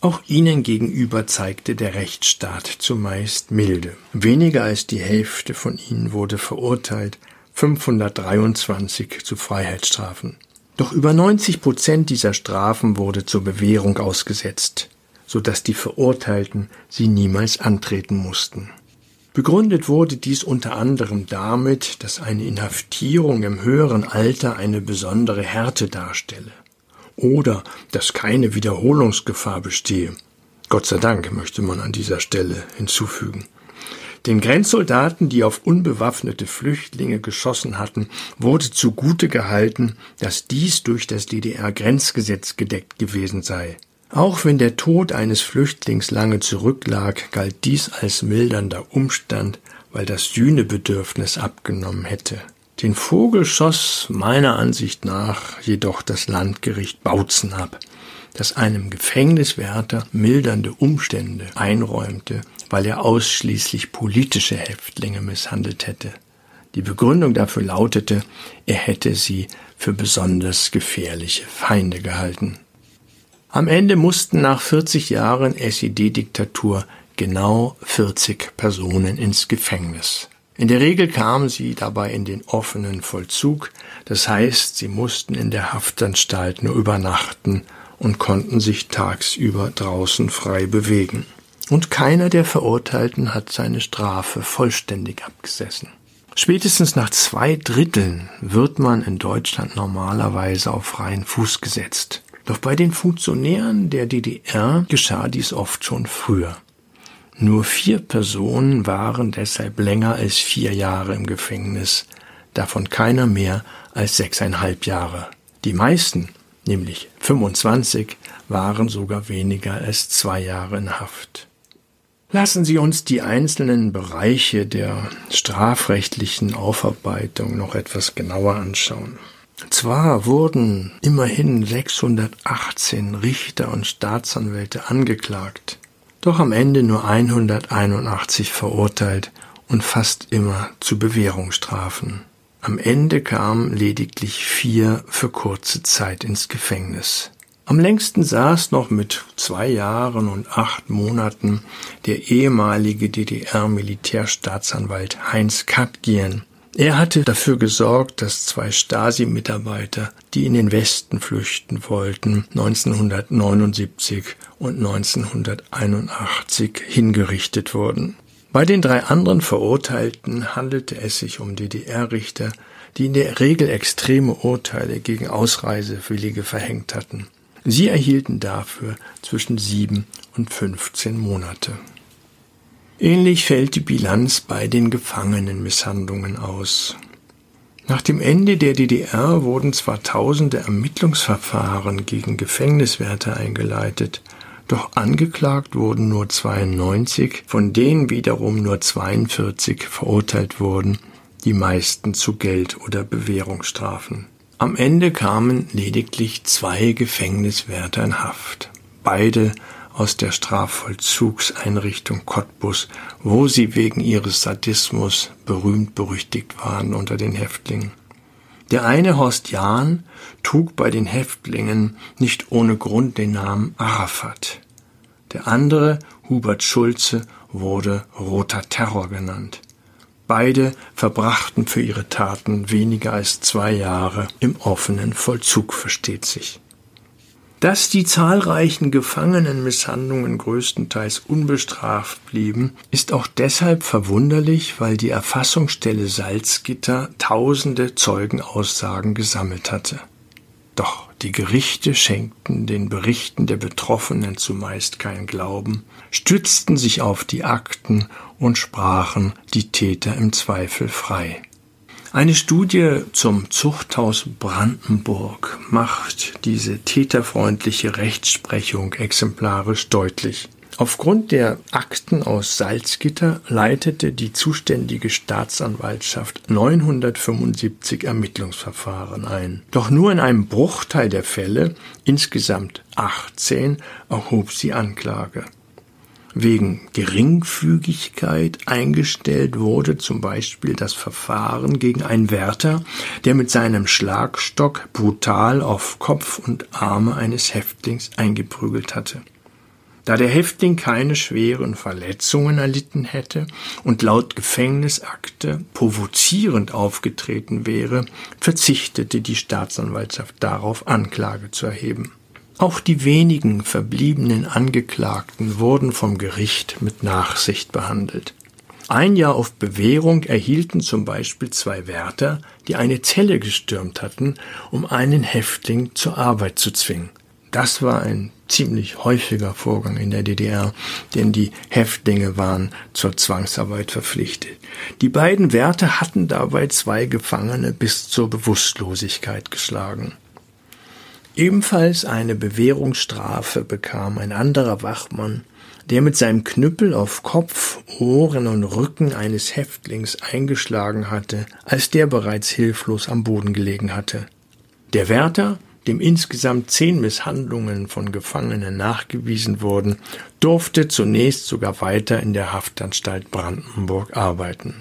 Auch ihnen gegenüber zeigte der Rechtsstaat zumeist Milde. Weniger als die Hälfte von ihnen wurde verurteilt, 523 zu Freiheitsstrafen. Doch über 90 Prozent dieser Strafen wurde zur Bewährung ausgesetzt so dass die Verurteilten sie niemals antreten mussten. Begründet wurde dies unter anderem damit, dass eine Inhaftierung im höheren Alter eine besondere Härte darstelle oder dass keine Wiederholungsgefahr bestehe. Gott sei Dank möchte man an dieser Stelle hinzufügen. Den Grenzsoldaten, die auf unbewaffnete Flüchtlinge geschossen hatten, wurde zugute gehalten, dass dies durch das DDR-Grenzgesetz gedeckt gewesen sei. Auch wenn der Tod eines Flüchtlings lange zurücklag, galt dies als mildernder Umstand, weil das Sühnebedürfnis abgenommen hätte. Den Vogel schoss meiner Ansicht nach jedoch das Landgericht Bautzen ab, das einem Gefängniswärter mildernde Umstände einräumte, weil er ausschließlich politische Häftlinge misshandelt hätte. Die Begründung dafür lautete, er hätte sie für besonders gefährliche Feinde gehalten. Am Ende mussten nach 40 Jahren SED-Diktatur genau 40 Personen ins Gefängnis. In der Regel kamen sie dabei in den offenen Vollzug, das heißt, sie mussten in der Haftanstalt nur übernachten und konnten sich tagsüber draußen frei bewegen. Und keiner der Verurteilten hat seine Strafe vollständig abgesessen. Spätestens nach zwei Dritteln wird man in Deutschland normalerweise auf freien Fuß gesetzt. Doch bei den Funktionären der DDR geschah dies oft schon früher. Nur vier Personen waren deshalb länger als vier Jahre im Gefängnis, davon keiner mehr als sechseinhalb Jahre. Die meisten, nämlich 25, waren sogar weniger als zwei Jahre in Haft. Lassen Sie uns die einzelnen Bereiche der strafrechtlichen Aufarbeitung noch etwas genauer anschauen. Zwar wurden immerhin 618 Richter und Staatsanwälte angeklagt, doch am Ende nur 181 verurteilt und fast immer zu Bewährungsstrafen. Am Ende kamen lediglich vier für kurze Zeit ins Gefängnis. Am längsten saß noch mit zwei Jahren und acht Monaten der ehemalige DDR-Militärstaatsanwalt Heinz Katgien. Er hatte dafür gesorgt, dass zwei Stasi-Mitarbeiter, die in den Westen flüchten wollten, 1979 und 1981 hingerichtet wurden. Bei den drei anderen Verurteilten handelte es sich um DDR-Richter, die in der Regel extreme Urteile gegen Ausreisewillige verhängt hatten. Sie erhielten dafür zwischen sieben und 15 Monate. Ähnlich fällt die Bilanz bei den Gefangenenmisshandlungen aus. Nach dem Ende der DDR wurden zwar tausende Ermittlungsverfahren gegen Gefängniswärter eingeleitet, doch angeklagt wurden nur 92, von denen wiederum nur 42 verurteilt wurden, die meisten zu Geld- oder Bewährungsstrafen. Am Ende kamen lediglich zwei Gefängniswärter in Haft, beide aus der Strafvollzugseinrichtung Cottbus, wo sie wegen ihres Sadismus berühmt berüchtigt waren unter den Häftlingen. Der eine Horst Jahn trug bei den Häftlingen nicht ohne Grund den Namen Arafat. Der andere, Hubert Schulze, wurde Roter Terror genannt. Beide verbrachten für ihre Taten weniger als zwei Jahre im offenen Vollzug, versteht sich. Dass die zahlreichen Gefangenenmisshandlungen größtenteils unbestraft blieben, ist auch deshalb verwunderlich, weil die Erfassungsstelle Salzgitter tausende Zeugenaussagen gesammelt hatte. Doch die Gerichte schenkten den Berichten der Betroffenen zumeist keinen Glauben, stützten sich auf die Akten und sprachen die Täter im Zweifel frei. Eine Studie zum Zuchthaus Brandenburg macht diese täterfreundliche Rechtsprechung exemplarisch deutlich. Aufgrund der Akten aus Salzgitter leitete die zuständige Staatsanwaltschaft 975 Ermittlungsverfahren ein. Doch nur in einem Bruchteil der Fälle, insgesamt 18, erhob sie Anklage. Wegen Geringfügigkeit eingestellt wurde zum Beispiel das Verfahren gegen einen Wärter, der mit seinem Schlagstock brutal auf Kopf und Arme eines Häftlings eingeprügelt hatte. Da der Häftling keine schweren Verletzungen erlitten hätte und laut Gefängnisakte provozierend aufgetreten wäre, verzichtete die Staatsanwaltschaft darauf, Anklage zu erheben. Auch die wenigen verbliebenen Angeklagten wurden vom Gericht mit Nachsicht behandelt. Ein Jahr auf Bewährung erhielten zum Beispiel zwei Wärter, die eine Zelle gestürmt hatten, um einen Häftling zur Arbeit zu zwingen. Das war ein ziemlich häufiger Vorgang in der DDR, denn die Häftlinge waren zur Zwangsarbeit verpflichtet. Die beiden Wärter hatten dabei zwei Gefangene bis zur Bewusstlosigkeit geschlagen. Ebenfalls eine Bewährungsstrafe bekam ein anderer Wachmann, der mit seinem Knüppel auf Kopf, Ohren und Rücken eines Häftlings eingeschlagen hatte, als der bereits hilflos am Boden gelegen hatte. Der Wärter dem insgesamt zehn Misshandlungen von Gefangenen nachgewiesen wurden, durfte zunächst sogar weiter in der Haftanstalt Brandenburg arbeiten.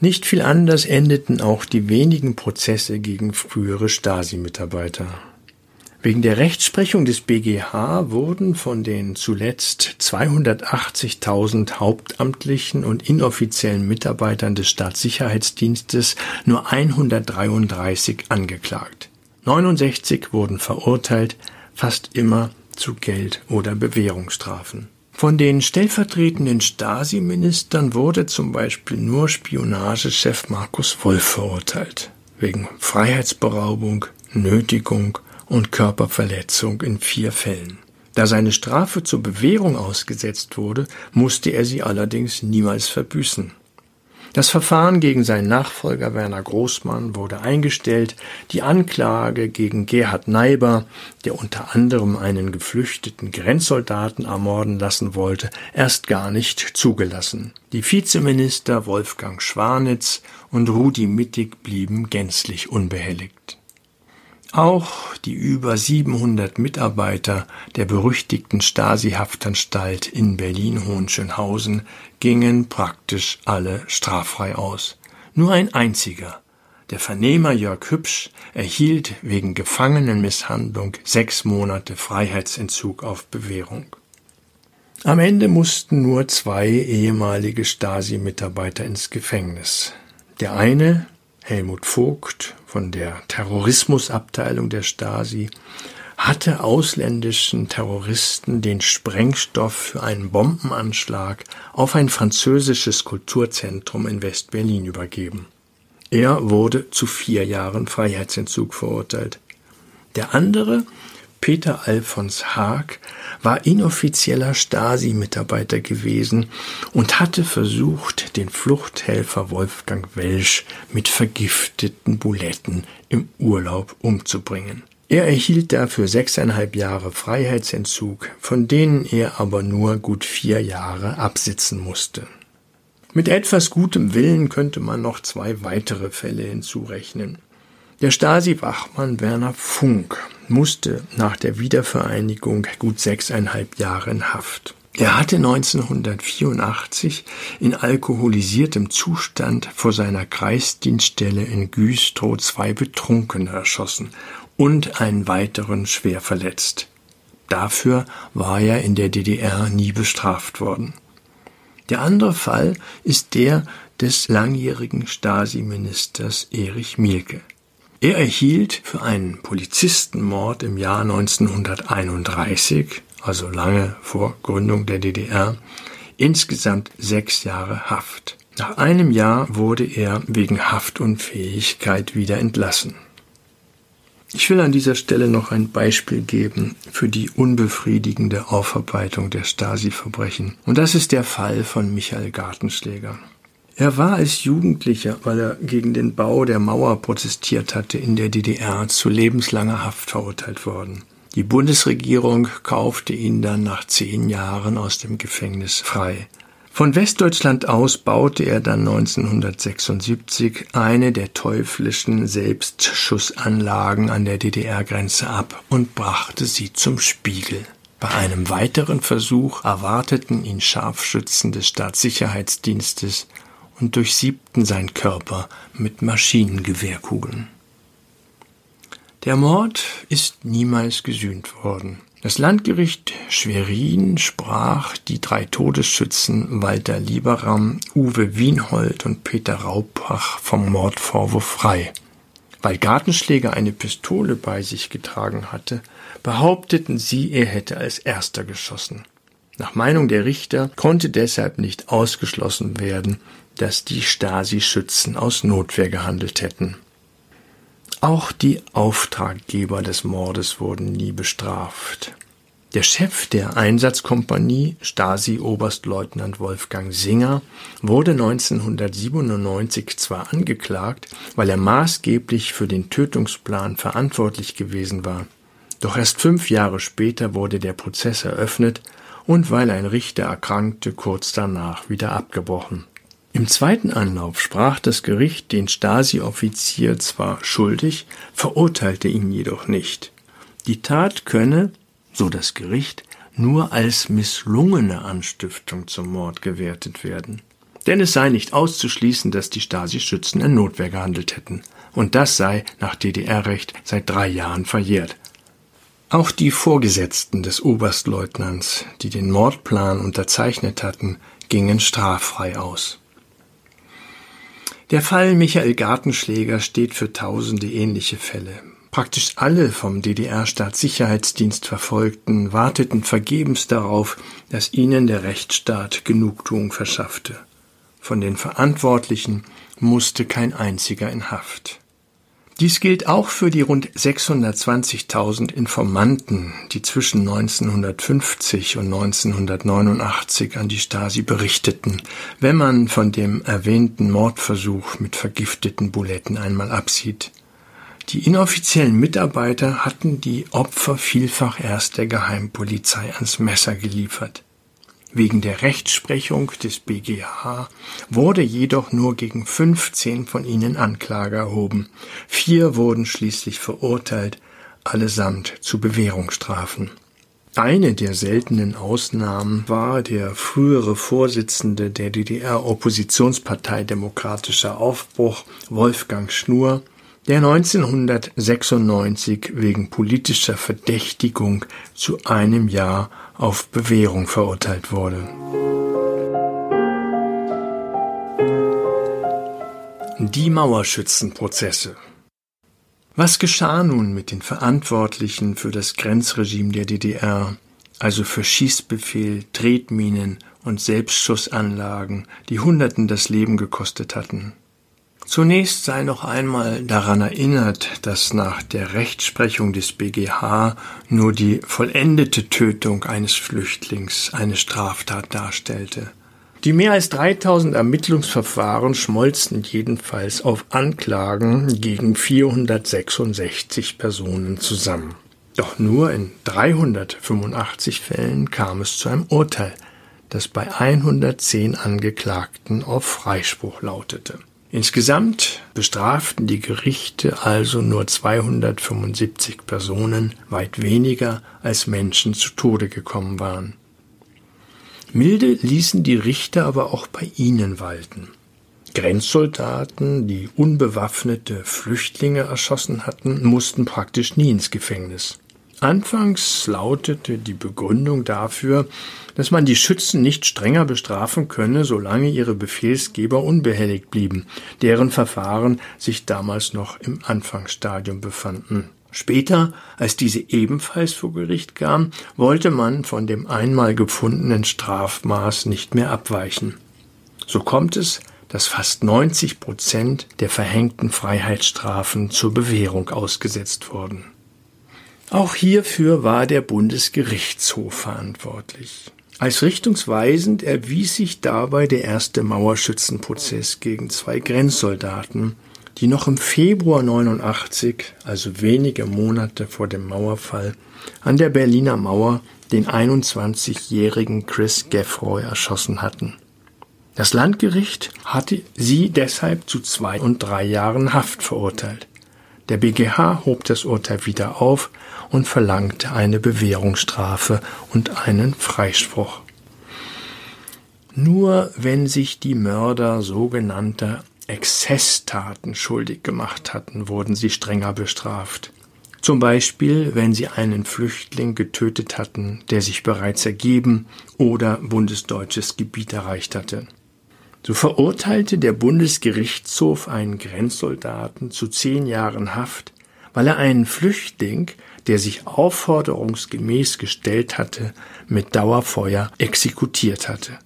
Nicht viel anders endeten auch die wenigen Prozesse gegen frühere Stasi-Mitarbeiter. Wegen der Rechtsprechung des BGH wurden von den zuletzt 280.000 hauptamtlichen und inoffiziellen Mitarbeitern des Staatssicherheitsdienstes nur 133 angeklagt. 69 wurden verurteilt, fast immer zu Geld- oder Bewährungsstrafen. Von den stellvertretenden Stasi-Ministern wurde zum Beispiel nur Spionagechef Markus Wolf verurteilt, wegen Freiheitsberaubung, Nötigung und Körperverletzung in vier Fällen. Da seine Strafe zur Bewährung ausgesetzt wurde, musste er sie allerdings niemals verbüßen. Das Verfahren gegen seinen Nachfolger Werner Großmann wurde eingestellt, die Anklage gegen Gerhard Neiber, der unter anderem einen geflüchteten Grenzsoldaten ermorden lassen wollte, erst gar nicht zugelassen. Die Vizeminister Wolfgang Schwanitz und Rudi Mittig blieben gänzlich unbehelligt. Auch die über 700 Mitarbeiter der berüchtigten Stasi-Haftanstalt in Berlin-Hohenschönhausen gingen praktisch alle straffrei aus. Nur ein einziger, Der Vernehmer Jörg Hübsch erhielt wegen Gefangenenmisshandlung sechs Monate Freiheitsentzug auf Bewährung. Am Ende mussten nur zwei ehemalige Stasi-Mitarbeiter ins Gefängnis. Der eine, Helmut Vogt von der Terrorismusabteilung der Stasi, hatte ausländischen Terroristen den Sprengstoff für einen Bombenanschlag auf ein französisches Kulturzentrum in West-Berlin übergeben. Er wurde zu vier Jahren Freiheitsentzug verurteilt. Der andere, Peter Alfons Haag, war inoffizieller Stasi-Mitarbeiter gewesen und hatte versucht, den Fluchthelfer Wolfgang Welsch mit vergifteten Buletten im Urlaub umzubringen. Er erhielt dafür sechseinhalb Jahre Freiheitsentzug, von denen er aber nur gut vier Jahre absitzen musste. Mit etwas gutem Willen könnte man noch zwei weitere Fälle hinzurechnen. Der Stasi-Wachmann Werner Funk musste nach der Wiedervereinigung gut sechseinhalb Jahre in Haft. Er hatte 1984 in alkoholisiertem Zustand vor seiner Kreisdienststelle in Güstrow zwei Betrunkene erschossen und einen weiteren schwer verletzt. Dafür war er in der DDR nie bestraft worden. Der andere Fall ist der des langjährigen Stasi-Ministers Erich Mielke. Er erhielt für einen Polizistenmord im Jahr 1931, also lange vor Gründung der DDR, insgesamt sechs Jahre Haft. Nach einem Jahr wurde er wegen Haftunfähigkeit wieder entlassen. Ich will an dieser Stelle noch ein Beispiel geben für die unbefriedigende Aufarbeitung der Stasi-Verbrechen. Und das ist der Fall von Michael Gartenschläger. Er war als Jugendlicher, weil er gegen den Bau der Mauer protestiert hatte, in der DDR zu lebenslanger Haft verurteilt worden. Die Bundesregierung kaufte ihn dann nach zehn Jahren aus dem Gefängnis frei. Von Westdeutschland aus baute er dann 1976 eine der teuflischen Selbstschussanlagen an der DDR-Grenze ab und brachte sie zum Spiegel. Bei einem weiteren Versuch erwarteten ihn Scharfschützen des Staatssicherheitsdienstes und durchsiebten seinen Körper mit Maschinengewehrkugeln. Der Mord ist niemals gesühnt worden. Das Landgericht Schwerin sprach die drei Todesschützen Walter Lieberam, Uwe Wienhold und Peter Raupach vom Mordvorwurf frei. Weil Gartenschläger eine Pistole bei sich getragen hatte, behaupteten sie, er hätte als erster geschossen. Nach Meinung der Richter konnte deshalb nicht ausgeschlossen werden, dass die Stasi-Schützen aus Notwehr gehandelt hätten. Auch die Auftraggeber des Mordes wurden nie bestraft. Der Chef der Einsatzkompanie, Stasi-Oberstleutnant Wolfgang Singer, wurde 1997 zwar angeklagt, weil er maßgeblich für den Tötungsplan verantwortlich gewesen war, doch erst fünf Jahre später wurde der Prozess eröffnet und weil ein Richter erkrankte, kurz danach wieder abgebrochen. Im zweiten Anlauf sprach das Gericht den Stasi-Offizier zwar schuldig, verurteilte ihn jedoch nicht. Die Tat könne, so das Gericht, nur als misslungene Anstiftung zum Mord gewertet werden. Denn es sei nicht auszuschließen, dass die Stasi-Schützen in Notwehr gehandelt hätten. Und das sei nach DDR-Recht seit drei Jahren verjährt. Auch die Vorgesetzten des Oberstleutnants, die den Mordplan unterzeichnet hatten, gingen straffrei aus. Der Fall Michael Gartenschläger steht für tausende ähnliche Fälle. Praktisch alle vom DDR-Staatssicherheitsdienst Verfolgten warteten vergebens darauf, dass ihnen der Rechtsstaat Genugtuung verschaffte. Von den Verantwortlichen musste kein einziger in Haft. Dies gilt auch für die rund 620.000 Informanten, die zwischen 1950 und 1989 an die Stasi berichteten, wenn man von dem erwähnten Mordversuch mit vergifteten Buletten einmal absieht. Die inoffiziellen Mitarbeiter hatten die Opfer vielfach erst der Geheimpolizei ans Messer geliefert. Wegen der Rechtsprechung des BGH wurde jedoch nur gegen 15 von ihnen Anklage erhoben. Vier wurden schließlich verurteilt, allesamt zu Bewährungsstrafen. Eine der seltenen Ausnahmen war der frühere Vorsitzende der DDR-Oppositionspartei Demokratischer Aufbruch, Wolfgang Schnur, der 1996 wegen politischer Verdächtigung zu einem Jahr auf Bewährung verurteilt wurde. Die Mauerschützenprozesse was geschah nun mit den Verantwortlichen für das Grenzregime der DDR, also für Schießbefehl, Tretminen und Selbstschussanlagen, die Hunderten das Leben gekostet hatten? Zunächst sei noch einmal daran erinnert, dass nach der Rechtsprechung des BGH nur die vollendete Tötung eines Flüchtlings eine Straftat darstellte. Die mehr als 3000 Ermittlungsverfahren schmolzen jedenfalls auf Anklagen gegen 466 Personen zusammen. Doch nur in 385 Fällen kam es zu einem Urteil, das bei 110 Angeklagten auf Freispruch lautete. Insgesamt bestraften die Gerichte also nur 275 Personen, weit weniger als Menschen zu Tode gekommen waren. Milde ließen die Richter aber auch bei ihnen walten. Grenzsoldaten, die unbewaffnete Flüchtlinge erschossen hatten, mussten praktisch nie ins Gefängnis. Anfangs lautete die Begründung dafür, dass man die Schützen nicht strenger bestrafen könne, solange ihre Befehlsgeber unbehelligt blieben, deren Verfahren sich damals noch im Anfangsstadium befanden. Später, als diese ebenfalls vor Gericht kam, wollte man von dem einmal gefundenen Strafmaß nicht mehr abweichen. So kommt es, dass fast 90 Prozent der verhängten Freiheitsstrafen zur Bewährung ausgesetzt wurden. Auch hierfür war der Bundesgerichtshof verantwortlich. Als richtungsweisend erwies sich dabei der erste Mauerschützenprozess gegen zwei Grenzsoldaten, die noch im Februar 89, also wenige Monate vor dem Mauerfall, an der Berliner Mauer den 21-jährigen Chris Geffroy erschossen hatten. Das Landgericht hatte sie deshalb zu zwei und drei Jahren Haft verurteilt. Der BGH hob das Urteil wieder auf und verlangte eine Bewährungsstrafe und einen Freispruch. Nur wenn sich die Mörder sogenannter Exzesstaten schuldig gemacht hatten, wurden sie strenger bestraft. Zum Beispiel, wenn sie einen Flüchtling getötet hatten, der sich bereits ergeben oder bundesdeutsches Gebiet erreicht hatte. So verurteilte der Bundesgerichtshof einen Grenzsoldaten zu zehn Jahren Haft, weil er einen Flüchtling, der sich aufforderungsgemäß gestellt hatte, mit Dauerfeuer exekutiert hatte.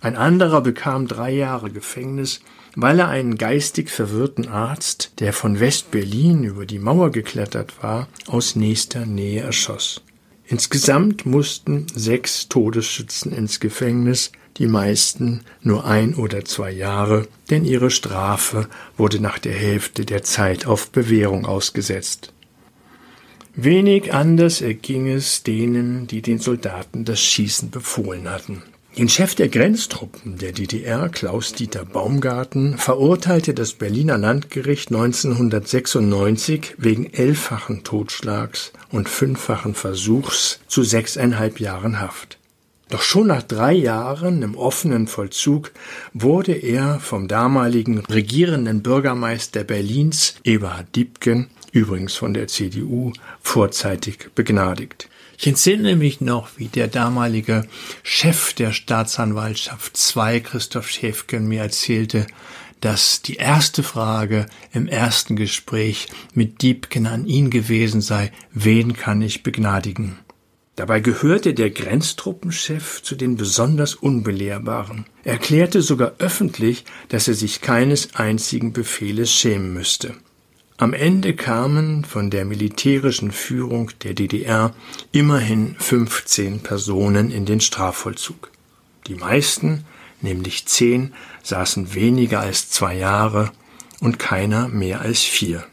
Ein anderer bekam drei Jahre Gefängnis, weil er einen geistig verwirrten Arzt, der von West-Berlin über die Mauer geklettert war, aus nächster Nähe erschoss. Insgesamt mussten sechs Todesschützen ins Gefängnis, die meisten nur ein oder zwei Jahre, denn ihre Strafe wurde nach der Hälfte der Zeit auf Bewährung ausgesetzt. Wenig anders erging es denen, die den Soldaten das Schießen befohlen hatten. Den Chef der Grenztruppen der DDR, Klaus-Dieter Baumgarten, verurteilte das Berliner Landgericht 1996 wegen elffachen Totschlags und fünffachen Versuchs zu sechseinhalb Jahren Haft. Doch schon nach drei Jahren im offenen Vollzug wurde er vom damaligen regierenden Bürgermeister Berlins, Eberhard Diebken, übrigens von der CDU, vorzeitig begnadigt. Ich entsinne mich noch, wie der damalige Chef der Staatsanwaltschaft 2, Christoph Schäfken, mir erzählte, dass die erste Frage im ersten Gespräch mit Diebken an ihn gewesen sei, wen kann ich begnadigen? Dabei gehörte der Grenztruppenchef zu den besonders Unbelehrbaren. Er erklärte sogar öffentlich, dass er sich keines einzigen Befehles schämen müsste. Am Ende kamen von der militärischen Führung der DDR immerhin 15 Personen in den Strafvollzug. Die meisten, nämlich zehn, saßen weniger als zwei Jahre und keiner mehr als vier.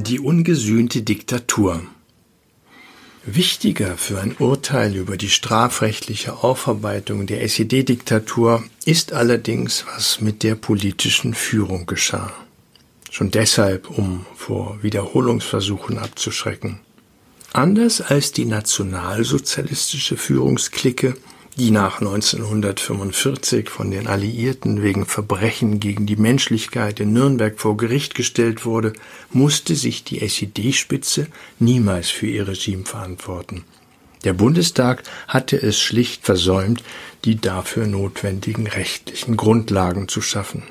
Die ungesühnte Diktatur Wichtiger für ein Urteil über die strafrechtliche Aufarbeitung der SED-Diktatur ist allerdings, was mit der politischen Führung geschah. schon deshalb, um vor Wiederholungsversuchen abzuschrecken. Anders als die nationalsozialistische Führungsklicke, die nach 1945 von den Alliierten wegen Verbrechen gegen die Menschlichkeit in Nürnberg vor Gericht gestellt wurde, musste sich die SED-Spitze niemals für ihr Regime verantworten. Der Bundestag hatte es schlicht versäumt, die dafür notwendigen rechtlichen Grundlagen zu schaffen.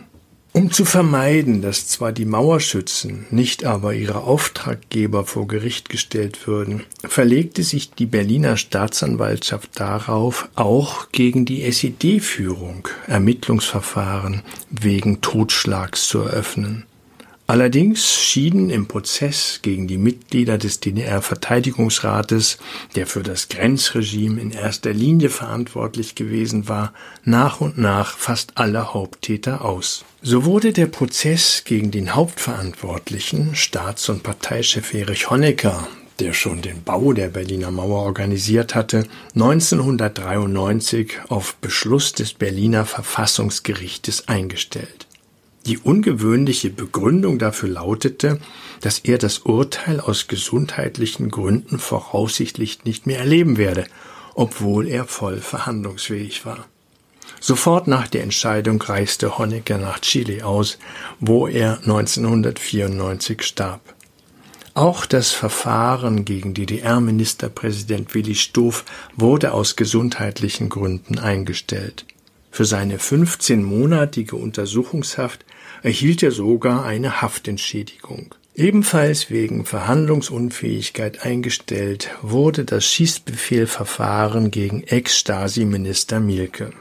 Um zu vermeiden, dass zwar die Mauerschützen, nicht aber ihre Auftraggeber vor Gericht gestellt würden, verlegte sich die Berliner Staatsanwaltschaft darauf, auch gegen die SED-Führung Ermittlungsverfahren wegen Totschlags zu eröffnen. Allerdings schieden im Prozess gegen die Mitglieder des DDR-Verteidigungsrates, der für das Grenzregime in erster Linie verantwortlich gewesen war, nach und nach fast alle Haupttäter aus. So wurde der Prozess gegen den Hauptverantwortlichen, Staats- und Parteichef Erich Honecker, der schon den Bau der Berliner Mauer organisiert hatte, 1993 auf Beschluss des Berliner Verfassungsgerichtes eingestellt. Die ungewöhnliche Begründung dafür lautete, dass er das Urteil aus gesundheitlichen Gründen voraussichtlich nicht mehr erleben werde, obwohl er voll verhandlungsfähig war. Sofort nach der Entscheidung reiste Honecker nach Chile aus, wo er 1994 starb. Auch das Verfahren gegen DDR-Ministerpräsident Willi Stoff wurde aus gesundheitlichen Gründen eingestellt. Für seine 15-monatige Untersuchungshaft erhielt er sogar eine Haftentschädigung. Ebenfalls wegen Verhandlungsunfähigkeit eingestellt wurde das Schießbefehlverfahren gegen Ex-Stasi-Minister Mielke.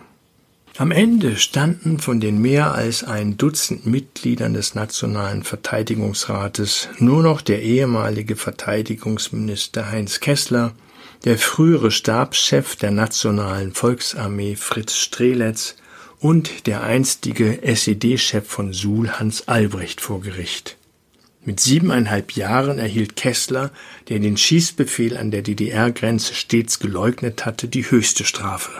Am Ende standen von den mehr als ein Dutzend Mitgliedern des Nationalen Verteidigungsrates nur noch der ehemalige Verteidigungsminister Heinz Kessler, der frühere Stabschef der Nationalen Volksarmee Fritz Streletz und der einstige SED-Chef von Suhl Hans Albrecht vor Gericht. Mit siebeneinhalb Jahren erhielt Kessler, der den Schießbefehl an der DDR-Grenze stets geleugnet hatte, die höchste Strafe.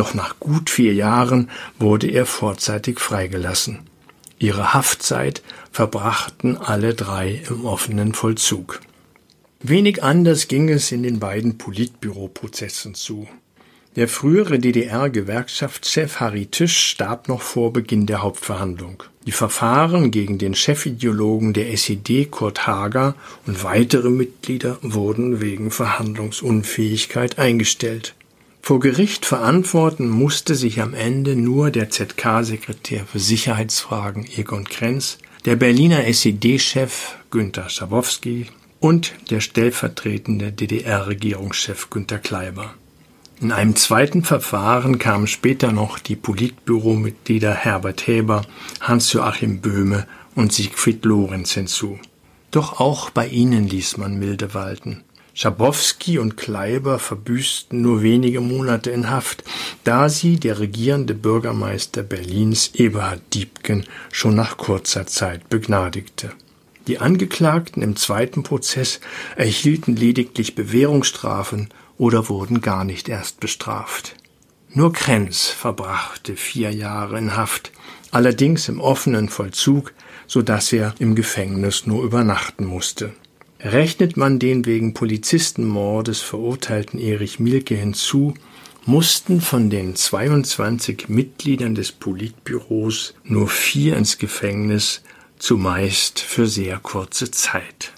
Doch nach gut vier Jahren wurde er vorzeitig freigelassen. Ihre Haftzeit verbrachten alle drei im offenen Vollzug. Wenig anders ging es in den beiden Politbüroprozessen zu. Der frühere DDR-Gewerkschaftschef Harry Tisch starb noch vor Beginn der Hauptverhandlung. Die Verfahren gegen den Chefideologen der SED Kurt Hager und weitere Mitglieder wurden wegen Verhandlungsunfähigkeit eingestellt. Vor Gericht verantworten musste sich am Ende nur der ZK-Sekretär für Sicherheitsfragen Egon Krenz, der Berliner SED-Chef Günter Schabowski und der stellvertretende DDR-Regierungschef Günter Kleiber. In einem zweiten Verfahren kamen später noch die Politbüromitglieder Herbert Häber, Hans-Joachim Böhme und Siegfried Lorenz hinzu. Doch auch bei ihnen ließ man milde walten. Schabowski und Kleiber verbüßten nur wenige Monate in Haft, da sie der regierende Bürgermeister Berlins Eberhard Diebken schon nach kurzer Zeit begnadigte. Die Angeklagten im zweiten Prozess erhielten lediglich Bewährungsstrafen oder wurden gar nicht erst bestraft. Nur Krenz verbrachte vier Jahre in Haft, allerdings im offenen Vollzug, so dass er im Gefängnis nur übernachten musste. Rechnet man den wegen Polizistenmordes verurteilten Erich Mielke hinzu, mussten von den 22 Mitgliedern des Politbüros nur vier ins Gefängnis, zumeist für sehr kurze Zeit.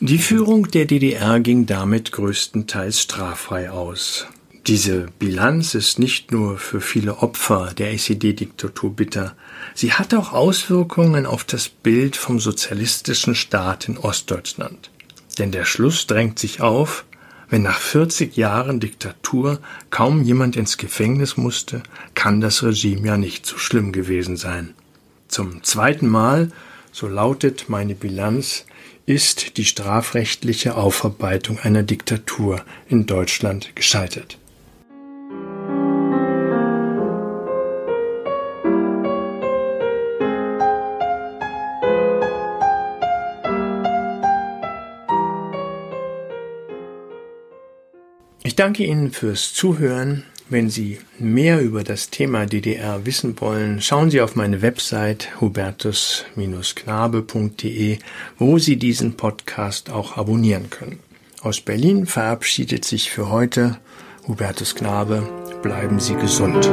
Die Führung der DDR ging damit größtenteils straffrei aus. Diese Bilanz ist nicht nur für viele Opfer der SED-Diktatur bitter, sie hat auch Auswirkungen auf das Bild vom sozialistischen Staat in Ostdeutschland. Denn der Schluss drängt sich auf, wenn nach 40 Jahren Diktatur kaum jemand ins Gefängnis musste, kann das Regime ja nicht so schlimm gewesen sein. Zum zweiten Mal, so lautet meine Bilanz, ist die strafrechtliche Aufarbeitung einer Diktatur in Deutschland gescheitert. Danke Ihnen fürs Zuhören. Wenn Sie mehr über das Thema DDR wissen wollen, schauen Sie auf meine Website hubertus-knabe.de, wo Sie diesen Podcast auch abonnieren können. Aus Berlin verabschiedet sich für heute Hubertus Knabe. Bleiben Sie gesund.